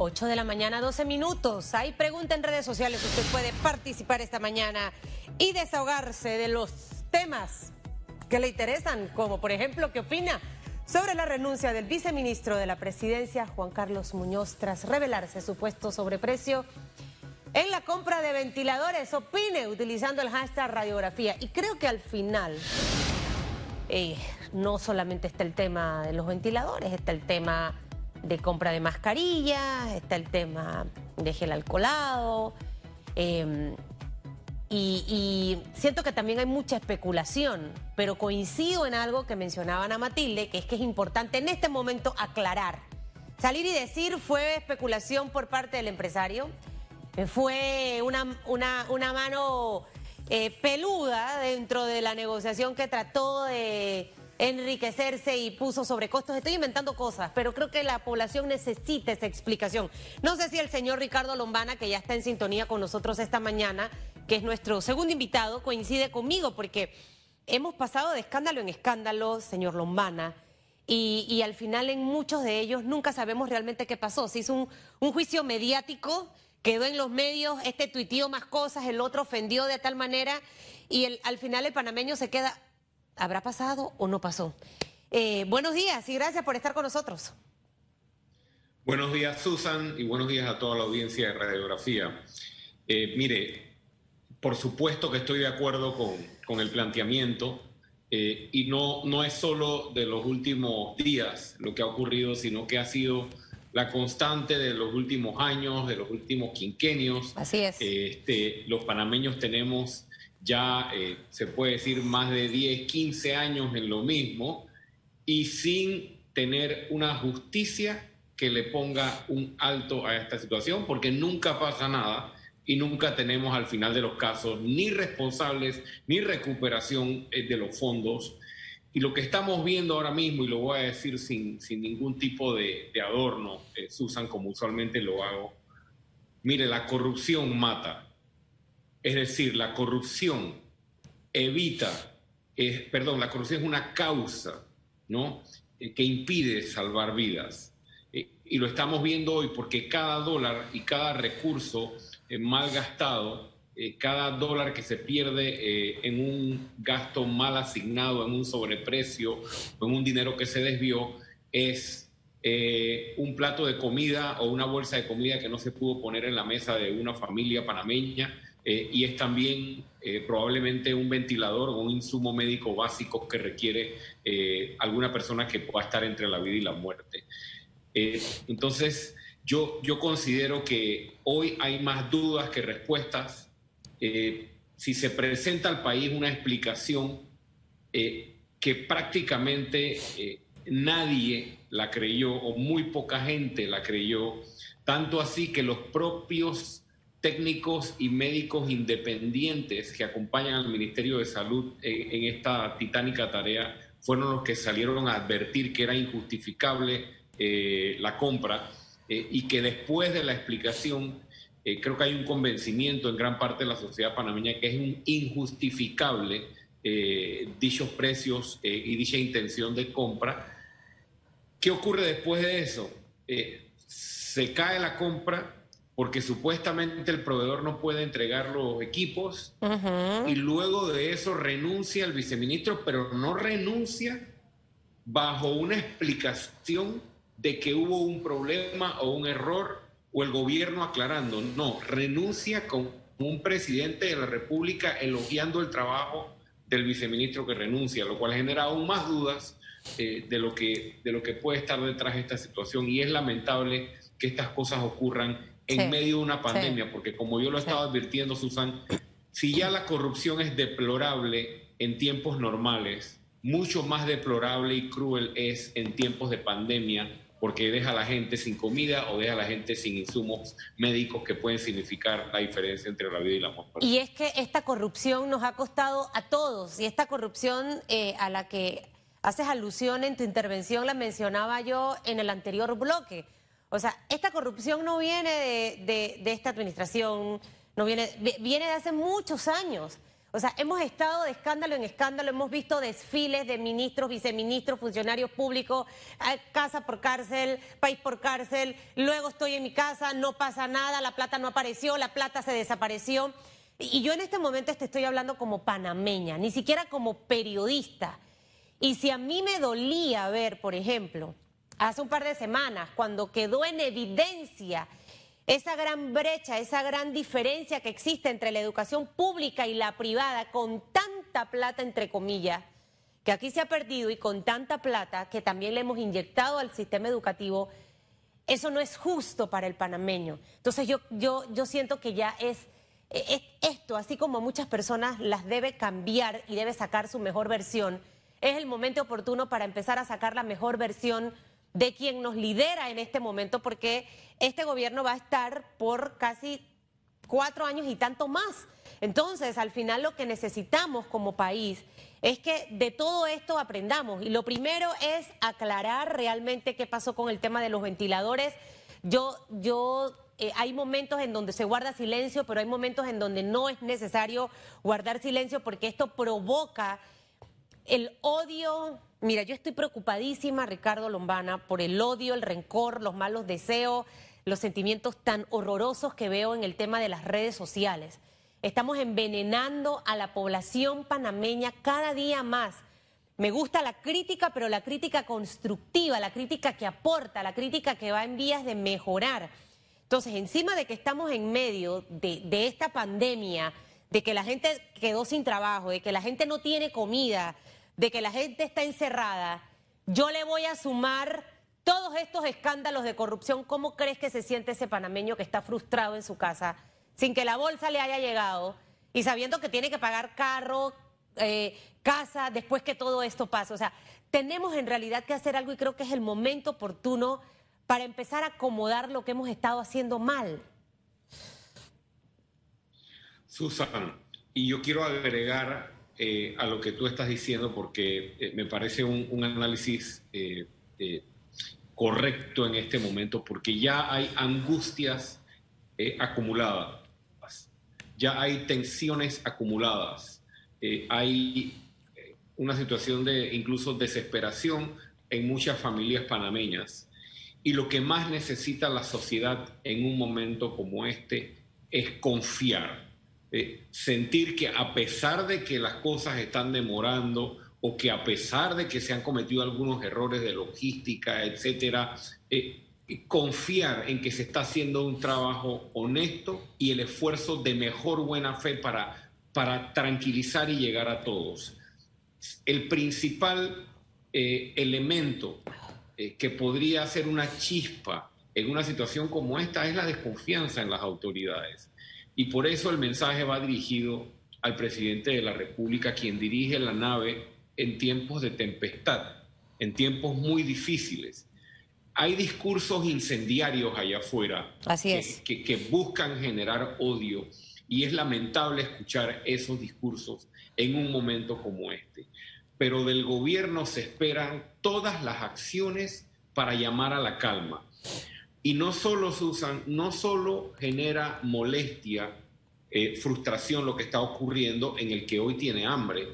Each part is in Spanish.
8 de la mañana, 12 minutos. Hay pregunta en redes sociales. Usted puede participar esta mañana y desahogarse de los temas que le interesan, como por ejemplo, ¿qué opina sobre la renuncia del viceministro de la presidencia, Juan Carlos Muñoz, tras revelarse su puesto sobreprecio en la compra de ventiladores? Opine utilizando el hashtag radiografía. Y creo que al final eh, no solamente está el tema de los ventiladores, está el tema de compra de mascarillas, está el tema de gel alcoholado. Em, y, siento que también hay mucha especulación, pero coincido en algo que mencionaban a Matilde, que es que es importante en este momento aclarar. Salir y decir fue especulación por parte del empresario, fue una, una, una mano eh, peluda dentro de la negociación que trató de enriquecerse y puso sobrecostos. Estoy inventando cosas, pero creo que la población necesita esa explicación. No sé si el señor Ricardo Lombana, que ya está en sintonía con nosotros esta mañana, que es nuestro segundo invitado, coincide conmigo, porque hemos pasado de escándalo en escándalo, señor Lombana. Y, al final en muchos de ellos nunca sabemos realmente qué pasó. Se hizo un juicio mediático, quedó en los medios, este tuiteó más cosas, el otro ofendió de tal manera y al final el panameño se queda, ¿Habrá pasado o no pasó? Eh, buenos días y gracias por estar con nosotros. Buenos días, Susan, y buenos días a toda la audiencia de Radiografía. Eh, mire, por supuesto que estoy de acuerdo con, el planteamiento, eh, y no, no es solo de los últimos días lo que ha ocurrido, sino que ha sido la constante de los últimos años, de los últimos quinquenios. Así es. Este, los panameños tenemos ya eh, se puede decir más de 10, 15 años en lo mismo y sin tener una justicia que le ponga un alto a esta situación, porque nunca pasa nada y nunca tenemos al final de los casos ni responsables ni recuperación eh, de los fondos. Y lo que estamos viendo ahora mismo, y lo voy a decir sin, sin ningún tipo de, adorno, eh, Susan, como usualmente lo hago, mire, la corrupción mata es decir, la corrupción evita, perdón, la corrupción es una causa, ¿no? Eh, que impide salvar vidas. Eh, y lo estamos viendo hoy porque cada dólar y cada recurso eh, mal gastado, cada dólar que se pierde en un gasto mal asignado, en un sobreprecio, en un dinero que se desvió, es un plato de comida o una bolsa de comida que no se pudo poner en la mesa de una familia panameña eh, y es también eh, probablemente un ventilador o un insumo médico básico que requiere eh, alguna persona que pueda estar entre la vida y la muerte. entonces, yo, yo considero que hoy hay más dudas que respuestas. Si se presenta al país una explicación que prácticamente nadie la creyó o muy poca gente la creyó, tanto así que los propios técnicos y médicos independientes que acompañan al Ministerio de Salud en, esta titánica tarea fueron los que salieron a advertir que era injustificable eh, la compra eh, y que después de la explicación eh, creo que hay un convencimiento en gran parte de la sociedad panameña que es injustificable dichos precios y dicha intención de compra. ¿Qué ocurre después de eso? se cae la compra, porque supuestamente el proveedor no puede entregar los equipos y luego de eso renuncia el viceministro, pero no renuncia bajo una explicación de que hubo un problema o un error o el gobierno aclarando. No, renuncia con un presidente de la República elogiando el trabajo del viceministro que renuncia, lo cual genera aún más dudas eh, de, lo que, de lo que puede estar detrás de esta situación. Y es lamentable que estas cosas ocurran en medio de una pandemia, porque como yo lo estaba advirtiendo, Susan, si ya la corrupción es deplorable en tiempos normales, mucho más deplorable y cruel es en tiempos de pandemia, porque deja a la gente sin comida o deja a la gente sin insumos médicos que pueden significar la diferencia entre la vida y la muerte. Y es que esta corrupción nos ha costado a todos, y esta corrupción eh, a la que haces alusión en tu intervención la mencionaba yo en el anterior bloque o sea, esta corrupción no viene de, esta administración, no viene, viene de hace muchos años. O sea, hemos estado de escándalo en escándalo, hemos visto desfiles de ministros, viceministros, funcionarios públicos, eh, casa por cárcel, país por cárcel, luego estoy en mi casa, no pasa nada, la plata no apareció, la plata se desapareció. Y yo en este momento te estoy hablando como panameña, ni siquiera como periodista. Y si a mí me dolía ver, por ejemplo, hace un par de semanas, cuando quedó en evidencia esa gran brecha, esa gran diferencia que existe entre la educación pública y la privada, con tanta plata, entre comillas, que aquí se ha perdido y con tanta plata que también le hemos inyectado al sistema educativo, eso no es justo para el panameño. Entonces yo, yo, yo siento que ya es, es esto, así como muchas personas las debe cambiar y debe sacar su mejor versión, es el momento oportuno para empezar a sacar la mejor versión de quien nos lidera en este momento, porque este gobierno va a estar por casi cuatro años y tanto más. Entonces, al final lo que necesitamos como país es que de todo esto aprendamos. Y lo primero es aclarar realmente qué pasó con el tema de los ventiladores. Yo, yo, eh, hay momentos en donde se guarda silencio, pero hay momentos en donde no es necesario guardar silencio porque esto provoca el odio Mira, yo estoy preocupadísima, Ricardo Lombana, por el odio, el rencor, los malos deseos, los sentimientos tan horrorosos que veo en el tema de las redes sociales. Estamos envenenando a la población panameña cada día más. Me gusta la crítica, pero la crítica constructiva, la crítica que aporta, la crítica que va en vías de mejorar. Entonces, encima de que estamos en medio de, de esta pandemia, de que la gente quedó sin trabajo, de que la gente no tiene comida, de que la gente está encerrada, yo le voy a sumar todos estos escándalos de corrupción. ¿Cómo crees que se siente ese panameño que está frustrado en su casa sin que la bolsa le haya llegado y sabiendo que tiene que pagar carro, eh, casa, después que todo esto pase? O sea, tenemos en realidad que hacer algo y creo que es el momento oportuno para empezar a acomodar lo que hemos estado haciendo mal. Susan, y yo quiero agregar eh, a lo que tú estás diciendo porque eh, me parece un, análisis eh, correcto en este momento porque ya hay angustias acumuladas, ya hay tensiones acumuladas, hay una situación de incluso desesperación en muchas familias panameñas. Y lo que más necesita la sociedad en un momento como este es confiar eh, sentir que a pesar de que las cosas están demorando o que a pesar de que se han cometido algunos errores de logística, etcétera, eh, confiar en que se está haciendo un trabajo honesto y el esfuerzo de mejor buena fe para, para tranquilizar y llegar a todos. El principal eh, elemento que podría ser una chispa en una situación como esta es la desconfianza en las autoridades. Y por eso el mensaje va dirigido al presidente de la República, quien dirige la nave en tiempos de tempestad, en tiempos muy difíciles. Hay discursos incendiarios allá afuera Que, que, buscan generar odio y es lamentable escuchar esos discursos en un momento como este. Pero del gobierno se esperan todas las acciones para llamar a la calma. Y no solo, Susan, no solo genera molestia, eh, frustración lo que está ocurriendo en el que hoy tiene hambre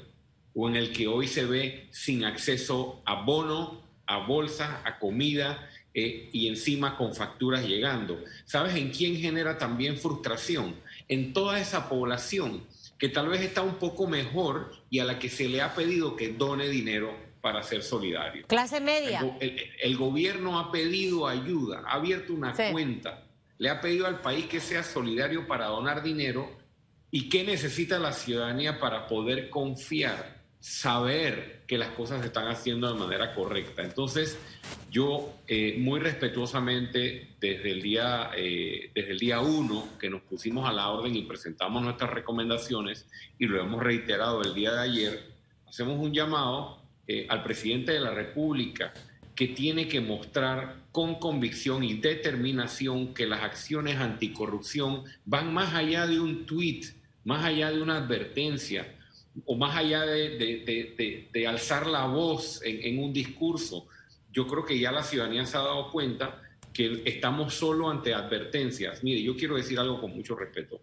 o en el que hoy se ve sin acceso a bono, a bolsa, a comida eh, y encima con facturas llegando. ¿Sabes en quién genera también frustración? En toda esa población que tal vez está un poco mejor y a la que se le ha pedido que done dinero para ser solidario. Clase media. El, gobierno ha pedido ayuda, ha abierto una cuenta, le ha pedido al país que sea solidario para donar dinero y qué necesita la ciudadanía para poder confiar, saber que las cosas se están haciendo de manera correcta. Entonces, yo eh, muy respetuosamente desde el día eh, desde el día uno que nos pusimos a la orden y presentamos nuestras recomendaciones y lo hemos reiterado el día de ayer, hacemos un llamado eh, al presidente de la República que tiene que mostrar con convicción y determinación que las acciones anticorrupción van más allá de un tuit, más allá de una advertencia o más allá de, alzar la voz en, un discurso. Yo creo que ya la ciudadanía se ha dado cuenta que estamos solo ante advertencias. Mire, yo quiero decir algo con mucho respeto.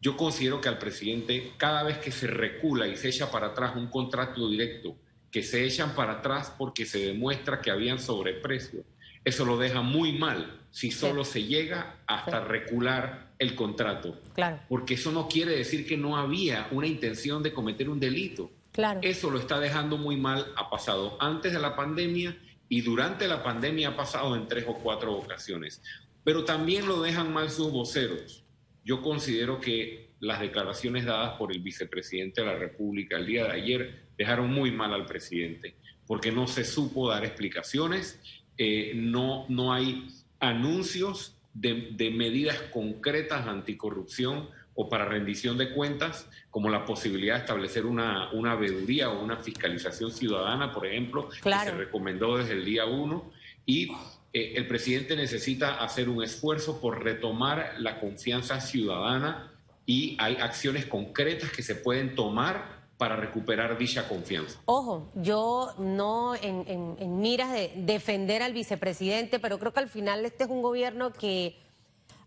yo considero que al presidente, cada vez que se recula y se echa para atrás un contrato directo, que se echan para atrás porque se demuestra que habían sobreprecio, eso lo deja muy mal si solo se llega hasta recular el contrato. Claro. Porque eso no quiere decir que no había una intención de cometer un delito. Claro. Eso lo está dejando muy mal. Ha pasado antes de la pandemia y durante la pandemia ha pasado en tres o cuatro ocasiones. Pero también lo dejan mal sus voceros. Yo considero que las declaraciones dadas por el vicepresidente de la República el día de ayer dejaron muy mal al presidente, porque no se supo dar explicaciones, eh, no, no hay anuncios de, medidas concretas anticorrupción o para rendición de cuentas, como la posibilidad de establecer una, una veeduría o una fiscalización ciudadana, por ejemplo, que se recomendó desde el día uno. Y eh, el presidente necesita hacer un esfuerzo por retomar la confianza ciudadana y hay acciones concretas que se pueden tomar para recuperar dicha confianza. Ojo, yo no en, miras de defender al vicepresidente, pero creo que al final este es un gobierno que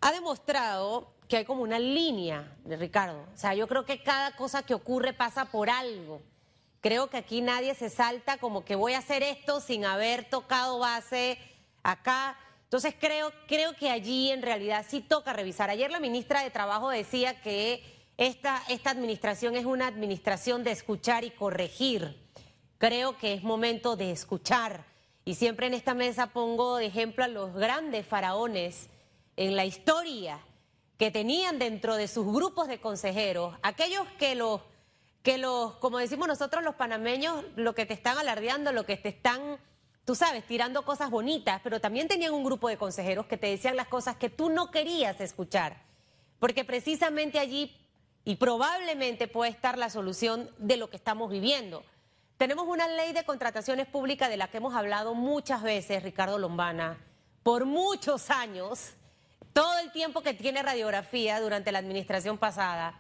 ha demostrado que hay como una línea Ricardo. O sea, yo creo que cada cosa que ocurre pasa por algo. Creo que aquí nadie se salta como que voy a hacer esto sin haber tocado base acá. Entonces creo, creo que allí en realidad sí toca revisar. Ayer la ministra de Trabajo decía que esta, esta administración es una administración de escuchar y corregir. Creo que es momento de escuchar. Y siempre en esta mesa pongo de ejemplo a los grandes faraones en la historia que tenían dentro de sus grupos de consejeros, aquellos que los, que los, como decimos nosotros los panameños, lo que te están alardeando, lo que te están, tú sabes, tirando cosas bonitas, pero también tenían un grupo de consejeros que te decían las cosas que tú no querías escuchar, porque precisamente allí y probablemente puede estar la solución de lo que estamos viviendo. Tenemos una ley de contrataciones públicas de la que hemos hablado muchas veces, Ricardo Lombana, por muchos años, todo el tiempo que tiene radiografía durante la administración pasada.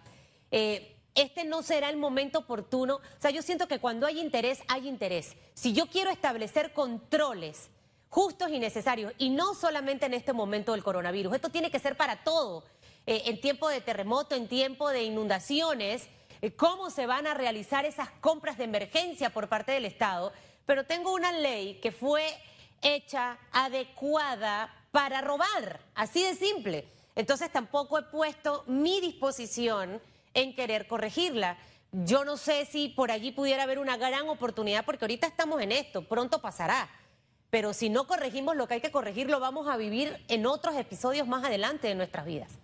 Eh, este no será el momento oportuno. O sea, yo siento que cuando hay interés, hay interés. Si yo quiero establecer controles justos y necesarios, y no solamente en este momento del coronavirus, esto tiene que ser para todo. Eh, en tiempo de terremoto, en tiempo de inundaciones, eh, cómo se van a realizar esas compras de emergencia por parte del Estado. Pero tengo una ley que fue hecha adecuada para robar, así de simple. Entonces tampoco he puesto mi disposición en querer corregirla. Yo no sé si por allí pudiera haber una gran oportunidad, porque ahorita estamos en esto, pronto pasará. Pero si no corregimos lo que hay que corregir, lo vamos a vivir en otros episodios más adelante de nuestras vidas.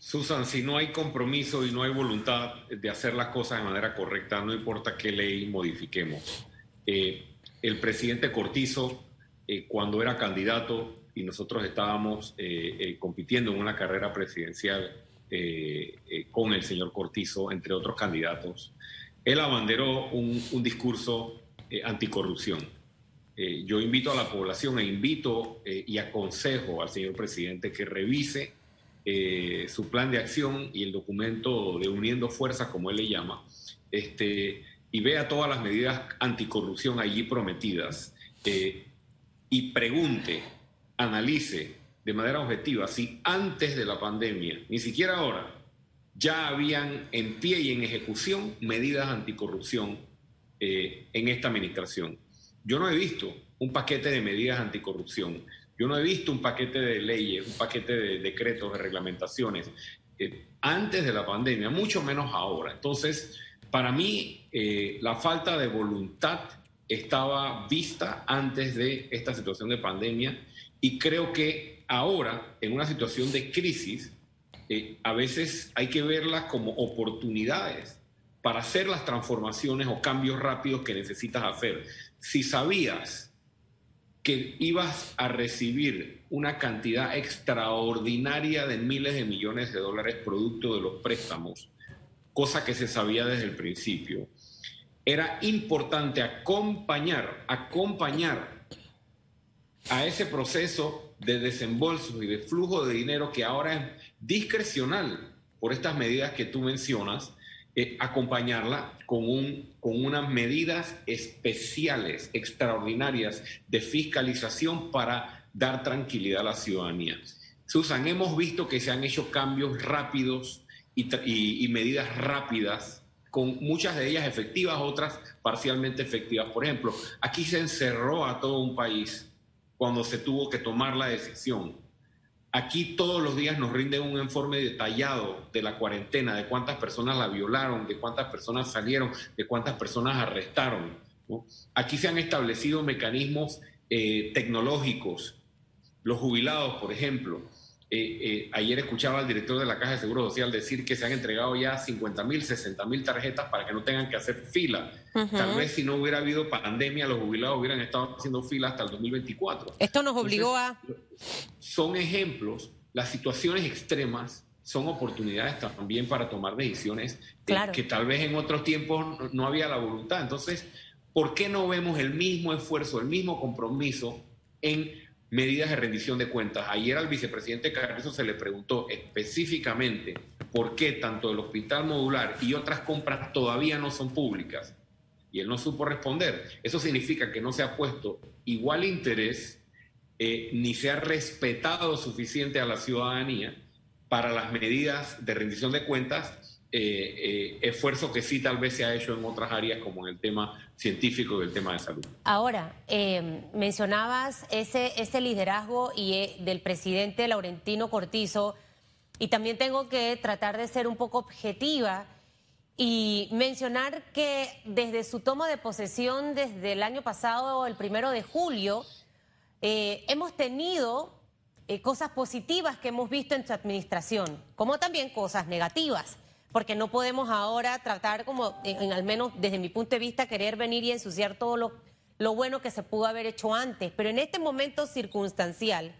Susan, si no hay compromiso y no hay voluntad de hacer las cosas de manera correcta, no importa qué ley modifiquemos. Eh, el presidente Cortizo, eh, cuando era candidato y nosotros estábamos eh, compitiendo en una carrera presidencial con el señor Cortizo, entre otros candidatos, él abanderó un, un discurso anticorrupción. yo invito a la población e invito y aconsejo al señor presidente que revise eh, su plan de acción y el documento de Uniendo Fuerzas, como él le llama, este, y vea todas las medidas anticorrupción allí prometidas eh, y pregunte, analice de manera objetiva si antes de la pandemia, ni siquiera ahora, ya habían en pie y en ejecución medidas anticorrupción eh, en esta administración. Yo no he visto un paquete de medidas anticorrupción. Yo no he visto un paquete de leyes, un paquete de decretos, de reglamentaciones eh, antes de la pandemia, mucho menos ahora. Entonces, para mí, eh, la falta de voluntad estaba vista antes de esta situación de pandemia y creo que ahora, en una situación de crisis, eh, a veces hay que verlas como oportunidades para hacer las transformaciones o cambios rápidos que necesitas hacer. Si sabías que ibas a recibir una cantidad extraordinaria de miles de millones de dólares producto de los préstamos, cosa que se sabía desde el principio. Era importante acompañar, acompañar a ese proceso de desembolso y de flujo de dinero que ahora es discrecional por estas medidas que tú mencionas, eh, acompañarla con, un, con unas medidas especiales, extraordinarias de fiscalización para dar tranquilidad a la ciudadanía. Susan, hemos visto que se han hecho cambios rápidos y, medidas rápidas, con muchas de ellas efectivas, otras parcialmente efectivas. Por ejemplo, aquí se encerró a todo un país cuando se tuvo que tomar la decisión. Aquí todos los días nos rinden un informe detallado de la cuarentena, de cuántas personas la violaron, de cuántas personas salieron, de cuántas personas arrestaron. Aquí se han establecido mecanismos eh, tecnológicos. Los jubilados, por ejemplo, eh, eh, ayer escuchaba al director de la Caja de Seguro Social decir que se han entregado ya 50 mil, 60 mil tarjetas para que no tengan que hacer fila. Tal vez si no hubiera habido pandemia, los jubilados hubieran estado haciendo fila hasta el 2024. Esto nos obligó a... Son ejemplos, las situaciones extremas son oportunidades también para tomar decisiones que tal vez en otros tiempos no había la voluntad. Entonces, ¿por qué no vemos el mismo esfuerzo, el mismo compromiso en medidas de rendición de cuentas. Ayer al vicepresidente Carrizo se le preguntó específicamente por qué tanto el hospital modular y otras compras todavía no son públicas. Y él no supo responder. Eso significa que no se ha puesto igual interés eh, ni se ha respetado suficiente a la ciudadanía para las medidas de rendición de cuentas eh, eh, esfuerzo que sí tal vez se ha hecho en otras áreas como en el tema científico y el tema de salud. Ahora, eh, mencionabas ese, ese liderazgo y, del presidente Laurentino Cortizo y también tengo que tratar de ser un poco objetiva y mencionar que desde su toma de posesión desde el año pasado, el primero de julio, hemos tenido cosas positivas que hemos visto en su administración, como también cosas negativas porque no podemos ahora tratar como, en, al menos desde mi punto de vista, querer venir y ensuciar todo lo, lo bueno que se pudo haber hecho antes. Pero en este momento circunstancial,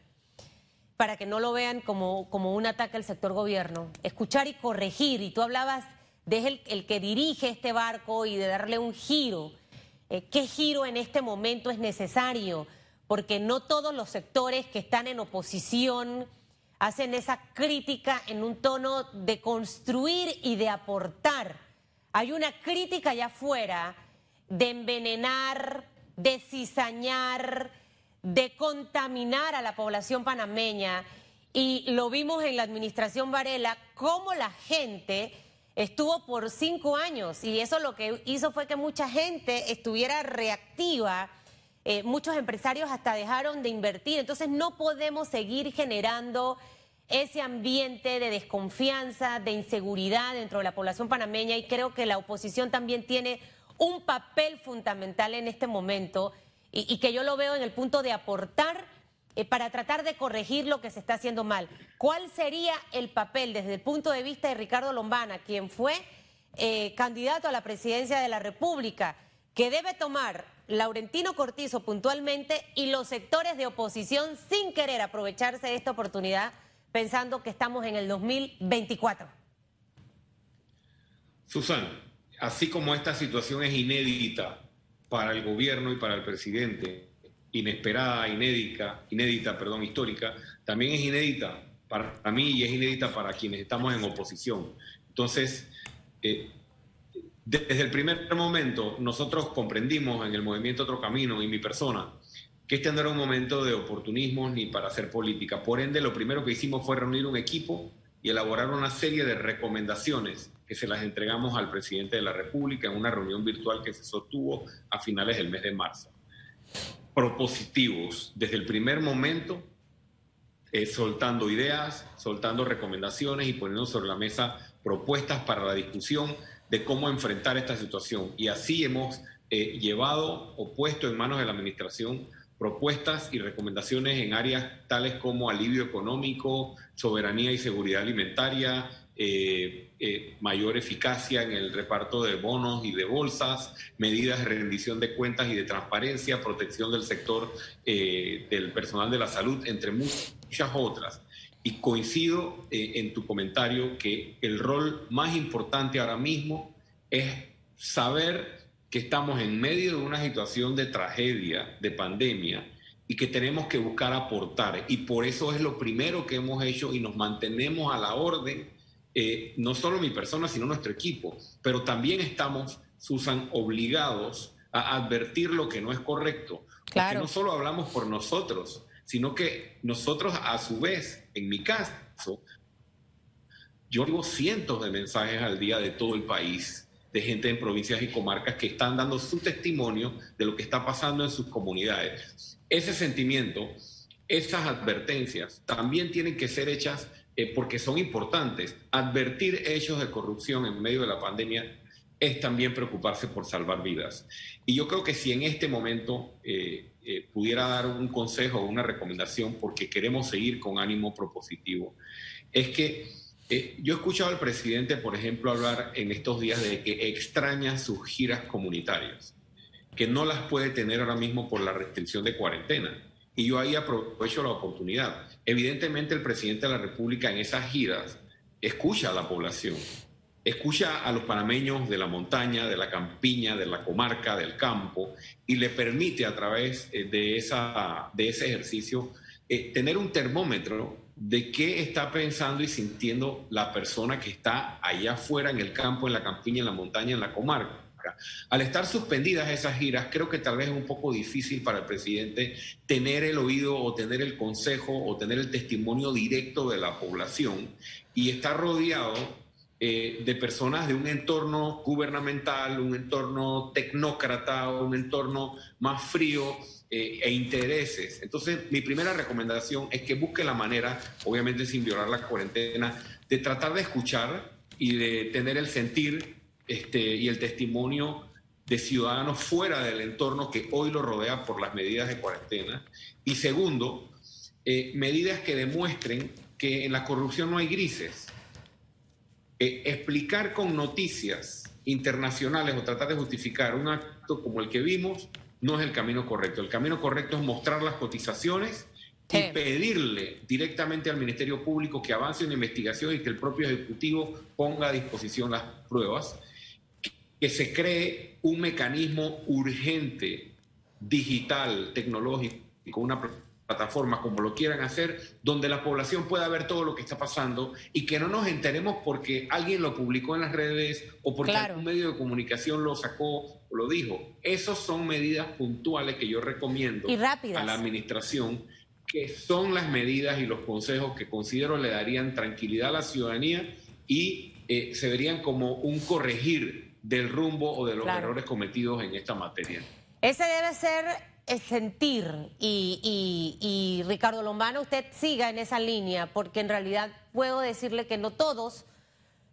para que no lo vean como, como un ataque al sector gobierno, escuchar y corregir, y tú hablabas de el, que dirige este barco y de darle un giro. Eh, ¿Qué giro en este momento es necesario? Porque no todos los sectores que están en oposición hacen esa crítica en un tono de construir y de aportar. Hay una crítica allá afuera de envenenar, de cizañar, de contaminar a la población panameña. Y lo vimos en la administración Varela, cómo la gente estuvo por cinco años y eso lo que hizo fue que mucha gente estuviera reactiva eh, muchos empresarios hasta dejaron de invertir. Entonces no podemos seguir generando ese ambiente de desconfianza, de inseguridad dentro de la población panameña y creo que la oposición también tiene un papel fundamental en este momento y, que yo lo veo en el punto de aportar eh, para tratar de corregir lo que se está haciendo mal. ¿Cuál sería el papel desde el punto de vista de Ricardo Lombana, quien fue eh, candidato a la presidencia de la República, que debe tomar Laurentino Cortizo puntualmente y los sectores de oposición sin querer aprovecharse de esta oportunidad pensando que estamos en el 2024. Susan, así como esta situación es inédita para el gobierno y para el presidente, inesperada, inédita, inédita, perdón, histórica, también es inédita para mí y es inédita para quienes estamos en oposición. Entonces, eh, desde el primer momento, nosotros comprendimos en el movimiento Otro Camino y mi persona que este no era un momento de oportunismo ni para hacer política. Por ende, lo primero que hicimos fue reunir un equipo y elaborar una serie de recomendaciones que se las entregamos al presidente de la República en una reunión virtual que se sostuvo a finales del mes de marzo. Propositivos, desde el primer momento, eh, soltando ideas, soltando recomendaciones y poniendo sobre la mesa propuestas para la discusión de cómo enfrentar esta situación. Y así hemos eh, llevado o puesto en manos de la Administración propuestas y recomendaciones en áreas tales como alivio económico, soberanía y seguridad alimentaria, eh, eh, mayor eficacia en el reparto de bonos y de bolsas, medidas de rendición de cuentas y de transparencia, protección del sector del personal de la salud, entre muchas otras. Y coincido eh, en tu comentario que el rol más importante ahora mismo es saber que estamos en medio de una situación de tragedia, de pandemia, y que tenemos que buscar aportar. Y por eso es lo primero que hemos hecho y nos mantenemos a la orden, eh, no solo mi persona, sino nuestro equipo. Pero también estamos, Susan, obligados a advertir lo que no es correcto. Claro. Porque no solo hablamos por nosotros, sino que nosotros a su vez, en mi caso, yo digo cientos de mensajes al día de todo el país, de gente en provincias y comarcas que están dando su testimonio de lo que está pasando en sus comunidades. Ese sentimiento, esas advertencias también tienen que ser hechas eh, porque son importantes. Advertir hechos de corrupción en medio de la pandemia es también preocuparse por salvar vidas. Y yo creo que si en este momento eh, eh, pudiera dar un consejo o una recomendación, porque queremos seguir con ánimo propositivo, es que eh, yo he escuchado al presidente, por ejemplo, hablar en estos días de que extraña sus giras comunitarias, que no las puede tener ahora mismo por la restricción de cuarentena. Y yo ahí aprovecho la oportunidad. Evidentemente el presidente de la República en esas giras escucha a la población escucha a los panameños de la montaña, de la campiña, de la comarca, del campo, y le permite a través eh, de, esa, de ese ejercicio eh, tener un termómetro de qué está pensando y sintiendo la persona que está allá afuera en el campo, en la campiña, en la montaña, en la comarca. Al estar suspendidas esas giras, creo que tal vez es un poco difícil para el presidente tener el oído o tener el consejo o tener el testimonio directo de la población y estar rodeado eh, de personas de un entorno gubernamental, un entorno tecnócrata, un entorno más frío eh, e intereses. Entonces, mi primera recomendación es que busque la manera, obviamente sin violar la cuarentena, de tratar de escuchar y de tener el sentir este, y el testimonio de ciudadanos fuera del entorno que hoy lo rodea por las medidas de cuarentena. Y segundo, eh, medidas que demuestren que en la corrupción no hay grises eh, explicar con noticias internacionales o tratar de justificar un acto como el que vimos no es el camino correcto. El camino correcto es mostrar las cotizaciones y pedirle directamente al Ministerio Público que avance una investigación y que el propio Ejecutivo ponga a disposición las pruebas, que se cree un mecanismo urgente, digital, tecnológico, una plataformas, como lo quieran hacer, donde la población pueda ver todo lo que está pasando y que no nos enteremos porque alguien lo publicó en las redes o porque un medio de comunicación lo sacó o lo dijo. Esas son medidas puntuales que yo recomiendo a la administración, que son las medidas y los consejos que considero le darían tranquilidad a la ciudadanía y eh, se verían como un corregir del rumbo o de los errores cometidos en esta materia. Ese debe ser sentir y, Ricardo Lombana, usted siga en esa línea, porque en realidad puedo decirle que no todos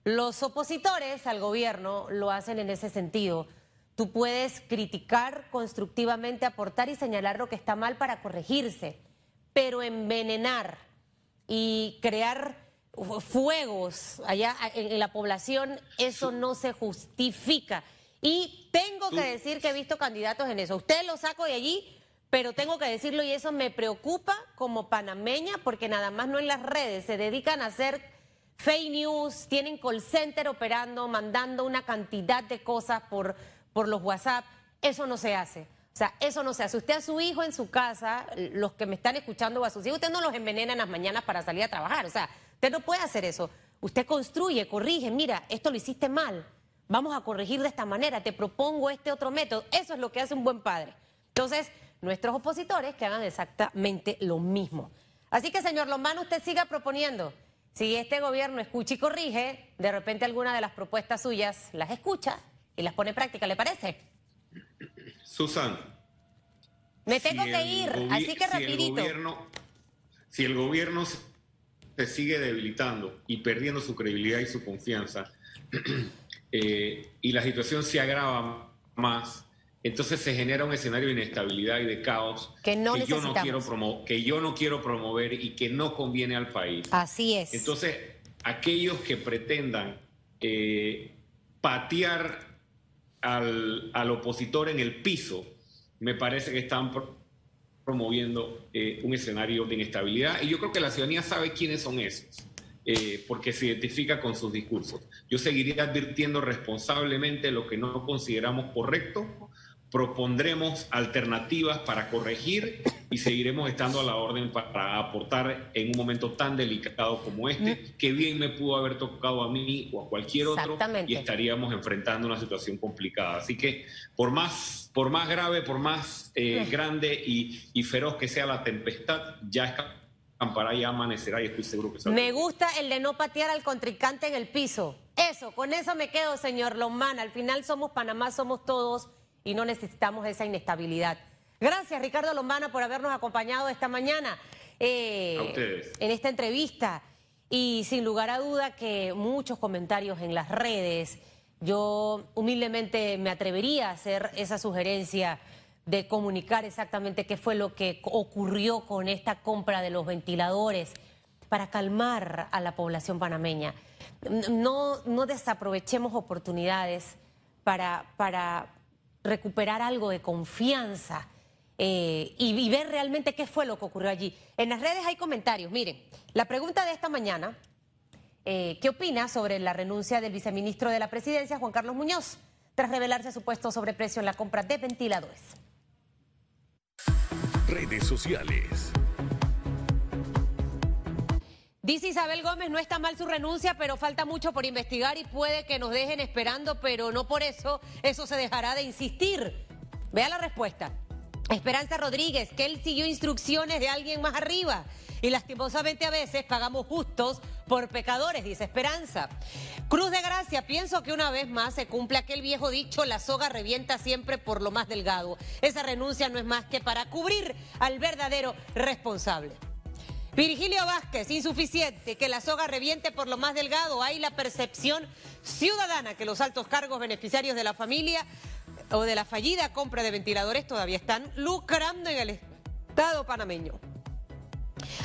los opositores al gobierno lo hacen en ese sentido. Tú puedes criticar constructivamente, aportar y señalar lo que está mal para corregirse, pero envenenar y crear fuegos allá en la población, eso no se justifica. Y tengo que decir que he visto candidatos en eso. Usted lo saco de allí, pero tengo que decirlo y eso me preocupa como panameña porque nada más no en las redes, se dedican a hacer fake news, tienen call center operando, mandando una cantidad de cosas por, por los WhatsApp. Eso no se hace. O sea, eso no se hace. Usted a su hijo en su casa, los que me están escuchando o a sus hijos, usted no los envenena en las mañanas para salir a trabajar. O sea, usted no puede hacer eso. Usted construye, corrige, mira, esto lo hiciste mal vamos a corregir de esta manera, te propongo este otro método. Eso es lo que hace un buen padre. Entonces, nuestros opositores que hagan exactamente lo mismo. Así que, señor Lombano, usted siga proponiendo. Si este gobierno escucha y corrige, de repente alguna de las propuestas suyas las escucha y las pone en práctica, ¿le parece? Susan. Me tengo que ir, así que rapidito. si el gobierno se sigue debilitando y perdiendo su credibilidad y su confianza, Eh, y la situación se agrava más, entonces se genera un escenario de inestabilidad y de caos que, no yo no quiero que yo no quiero promover y que no conviene al país. Así es. Entonces, aquellos que pretendan eh, patear al, al, opositor en el piso, me parece que están promoviendo eh, un escenario de inestabilidad y yo creo que la ciudadanía sabe quiénes son esos. Eh, porque se identifica con sus discursos. Yo seguiría advirtiendo responsablemente lo que no consideramos correcto, propondremos alternativas para corregir y seguiremos estando a la orden para aportar en un momento tan delicado como este, que bien me pudo haber tocado a mí o a cualquier otro y estaríamos enfrentando una situación complicada. Así que por más, por más grave, por más eh, grande y, y, feroz que sea la tempestad, ya escampará y amanecerá y estoy seguro que Me gusta el de no patear al contrincante en el piso. Eso, con eso me quedo, señor Lomán. Al final somos Panamá, somos todos y no necesitamos esa inestabilidad. Gracias, Ricardo Lombana, por habernos acompañado esta mañana eh, en esta entrevista. Y sin lugar a duda que muchos comentarios en las redes, yo humildemente me atrevería a hacer esa sugerencia de comunicar exactamente qué fue lo que ocurrió con esta compra de los ventiladores para calmar a la población panameña. No, no desaprovechemos oportunidades para, para recuperar algo de confianza eh, y, ver realmente qué fue lo que ocurrió allí. En las redes hay comentarios. Miren, la pregunta de esta mañana, eh, ¿qué opina sobre la renuncia del viceministro de la presidencia, Juan Carlos Muñoz, tras revelarse supuesto sobreprecio en la compra de ventiladores? Redes sociales. Dice Isabel Gómez, no está mal su renuncia, pero falta mucho por investigar y puede que nos dejen esperando, pero no por eso eso se dejará de insistir. Vea la respuesta. Esperanza Rodríguez, que él siguió instrucciones de alguien más arriba. Y lastimosamente a veces pagamos justos por pecadores, dice Esperanza. Cruz de Gracia, pienso que una vez más se cumple aquel viejo dicho, la soga revienta siempre por lo más delgado. Esa renuncia no es más que para cubrir al verdadero responsable. Virgilio Vázquez, insuficiente que la soga reviente por lo más delgado. Hay la percepción ciudadana que los altos cargos beneficiarios de la familia o de la fallida compra de ventiladores todavía están lucrando en el Estado panameño.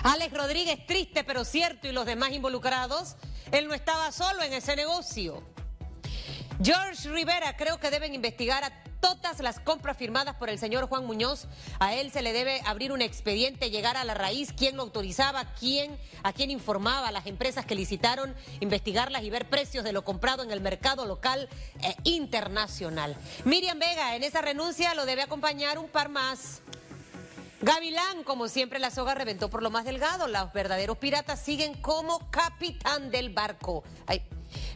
Alex Rodríguez, triste pero cierto, y los demás involucrados, él no estaba solo en ese negocio. George Rivera, creo que deben investigar a todas las compras firmadas por el señor Juan Muñoz. A él se le debe abrir un expediente, llegar a la raíz, quién autorizaba, quién, a quién informaba las empresas que licitaron, investigarlas y ver precios de lo comprado en el mercado local e internacional. Miriam Vega, en esa renuncia lo debe acompañar un par más. Gavilán, como siempre, la soga reventó por lo más delgado. Los verdaderos piratas siguen como capitán del barco.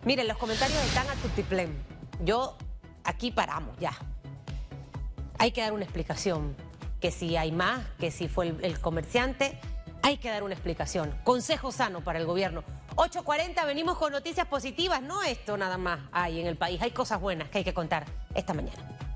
miren, los comentarios están a tutiplén. Yo, aquí paramos ya hay que dar una explicación. Que si hay más, que si fue el, comerciante, hay que dar una explicación. Consejo sano para el gobierno. 8.40, venimos con noticias positivas. No esto nada más hay en el país. Hay cosas buenas que hay que contar esta mañana.